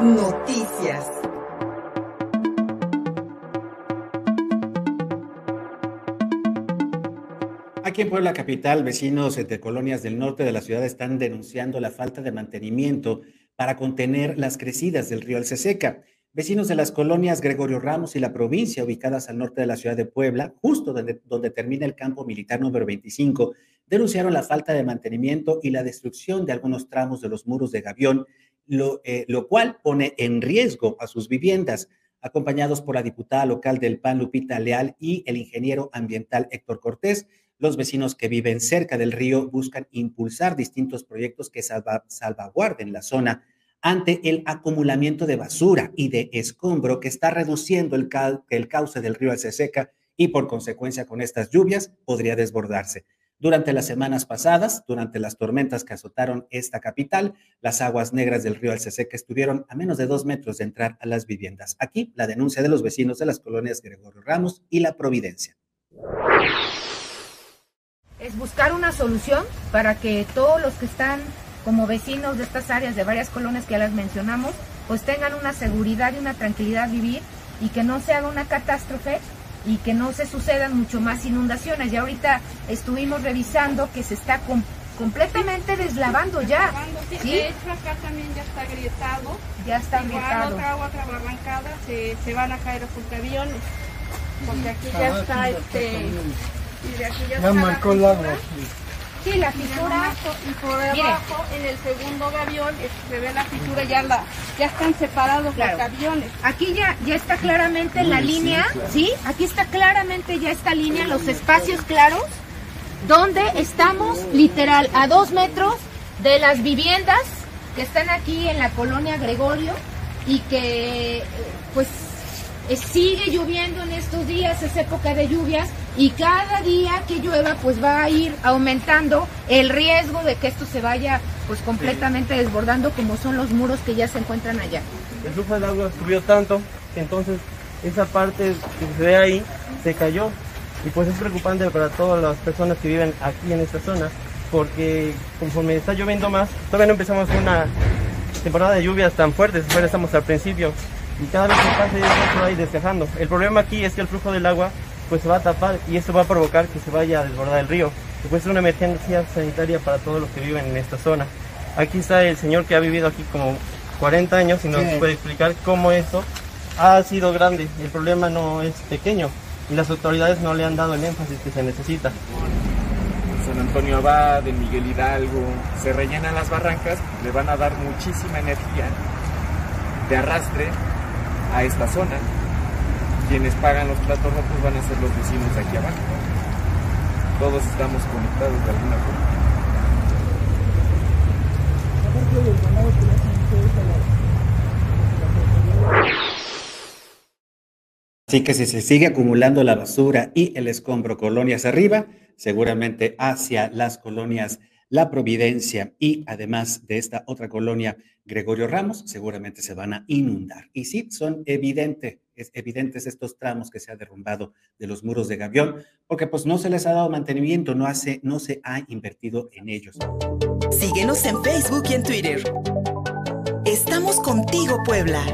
Noticias. Aquí en Puebla Capital, vecinos de colonias del norte de la ciudad están denunciando la falta de mantenimiento para contener las crecidas del río Alceseca. Vecinos de las colonias Gregorio Ramos y la provincia, ubicadas al norte de la ciudad de Puebla, justo donde, donde termina el campo militar número 25, denunciaron la falta de mantenimiento y la destrucción de algunos tramos de los muros de Gavión, lo, eh, lo cual pone en riesgo a sus viviendas acompañados por la diputada local del PAN, Lupita Leal, y el ingeniero ambiental Héctor Cortés. Los vecinos que viven cerca del río buscan impulsar distintos proyectos que salvaguarden la zona ante el acumulamiento de basura y de escombro que está reduciendo el, el cauce del río Alceseca y por consecuencia con estas lluvias podría desbordarse. Durante las semanas pasadas, durante las tormentas que azotaron esta capital, las aguas negras del río Alceseca estuvieron a menos de dos metros de entrar a las viviendas. Aquí la denuncia de los vecinos de las colonias Gregorio Ramos y La Providencia. Es buscar una solución para que todos los que están como vecinos de estas áreas, de varias colonias que ya las mencionamos, pues tengan una seguridad y una tranquilidad vivir y que no se haga una catástrofe y que no se sucedan mucho más inundaciones. Ya ahorita estuvimos revisando que se está completamente deslavando ya. ¿sí? De hecho acá también ya está agrietado. Ya está agrietado. otra agua, otra barrancada, se, se, van a caer los aviones. Porque aquí ya está este... Y de aquí ya, ya marcó el agua. Sí, la fisura. Y por debajo, en el segundo gavión, se ve la fisura, ya, la, ya están separados los aviones. Aquí ya, ya está claramente la línea, ¿sí? Aquí está claramente ya esta línea, los espacios claros, donde estamos literal a dos metros de las viviendas que están aquí en la colonia Gregorio y que pues sigue lloviendo en estos días, es época de lluvias y cada día que llueva pues va a ir aumentando el riesgo de que esto se vaya pues completamente desbordando como son los muros que ya se encuentran allá. El flujo del agua subió tanto que entonces esa parte que se ve ahí se cayó. Y pues es preocupante para todas las personas que viven aquí en esta zona porque conforme está lloviendo más, todavía no empezamos una temporada de lluvias tan fuertes, todavía estamos al principio y cada vez que pase eso va a ir despejando. El problema aquí es que el flujo del agua pues se va a tapar y esto va a provocar que se vaya a desbordar el río. Después es una emergencia sanitaria para todos los que viven en esta zona. Aquí está el señor que ha vivido aquí como 40 años y nos puede explicar cómo esto ha sido grande. El problema no es pequeño y las autoridades no le han dado el énfasis que se necesita. San Antonio Abad, en Miguel Hidalgo, se rellenan las barrancas, le van a dar muchísima energía de arrastre a esta zona quienes pagan los platos rotos van a ser los vecinos aquí abajo. Todos estamos conectados de alguna forma. Así que si se sigue acumulando la basura y el escombro colonias arriba, seguramente hacia las colonias La Providencia y además de esta otra colonia Gregorio Ramos, seguramente se van a inundar. Y sí, son evidente, es evidentes estos tramos que se ha derrumbado de los muros de Gavión, porque pues no se les ha dado mantenimiento, no, hace, no se ha invertido en ellos. Síguenos en Facebook y en Twitter. Estamos contigo, Puebla.